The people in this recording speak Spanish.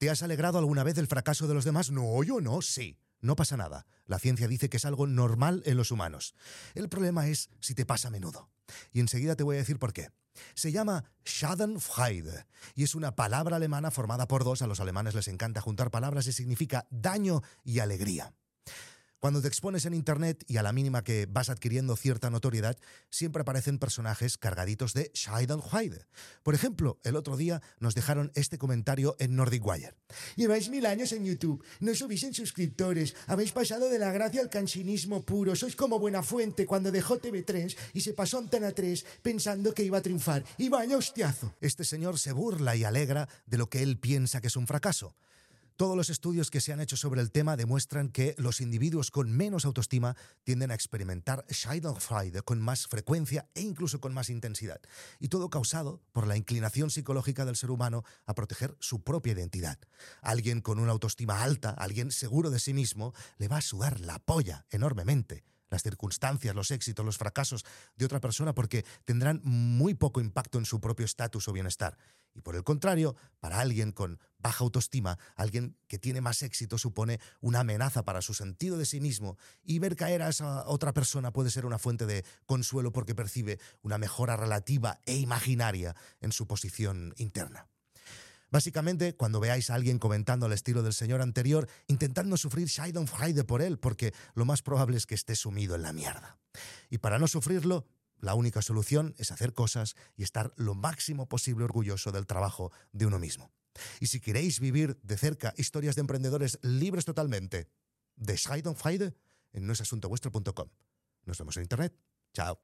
¿Te has alegrado alguna vez del fracaso de los demás? No, yo no, sí. No pasa nada. La ciencia dice que es algo normal en los humanos. El problema es si te pasa a menudo. Y enseguida te voy a decir por qué. Se llama Schadenfreude y es una palabra alemana formada por dos. A los alemanes les encanta juntar palabras y significa daño y alegría. Cuando te expones en Internet y a la mínima que vas adquiriendo cierta notoriedad, siempre aparecen personajes cargaditos de Schadenfreude. Por ejemplo, el otro día nos dejaron este comentario en Nordic Wire. Lleváis mil años en YouTube, no subís en suscriptores, habéis pasado de la gracia al cansinismo puro, sois como Buena Fuente cuando dejó TV3 y se pasó a Antena 3 pensando que iba a triunfar. Y vaya hostiazo. Este señor se burla y alegra de lo que él piensa que es un fracaso. Todos los estudios que se han hecho sobre el tema demuestran que los individuos con menos autoestima tienden a experimentar Schadenfreude con más frecuencia e incluso con más intensidad. Y todo causado por la inclinación psicológica del ser humano a proteger su propia identidad. Alguien con una autoestima alta, alguien seguro de sí mismo, le va a sudar la polla enormemente las circunstancias, los éxitos, los fracasos de otra persona porque tendrán muy poco impacto en su propio estatus o bienestar. Y por el contrario, para alguien con baja autoestima, alguien que tiene más éxito supone una amenaza para su sentido de sí mismo y ver caer a esa otra persona puede ser una fuente de consuelo porque percibe una mejora relativa e imaginaria en su posición interna. Básicamente, cuando veáis a alguien comentando al estilo del señor anterior, intentando sufrir Schadenfreude por él, porque lo más probable es que esté sumido en la mierda. Y para no sufrirlo, la única solución es hacer cosas y estar lo máximo posible orgulloso del trabajo de uno mismo. Y si queréis vivir de cerca historias de emprendedores libres totalmente de Schadenfreude, en noesasuntovuestro.com. Nos vemos en internet. Chao.